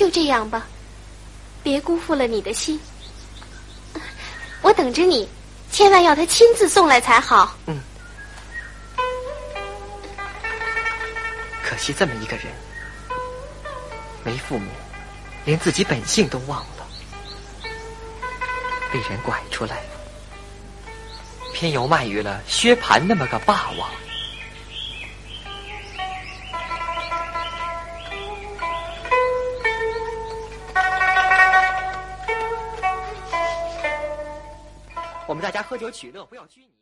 就这样吧，别辜负了你的心。我等着你，千万要他亲自送来才好。嗯。可惜这么一个人，没父母，连自己本性都忘了，被人拐出来，偏又卖于了薛蟠那么个霸王。我们大家喝酒取乐，不要拘泥。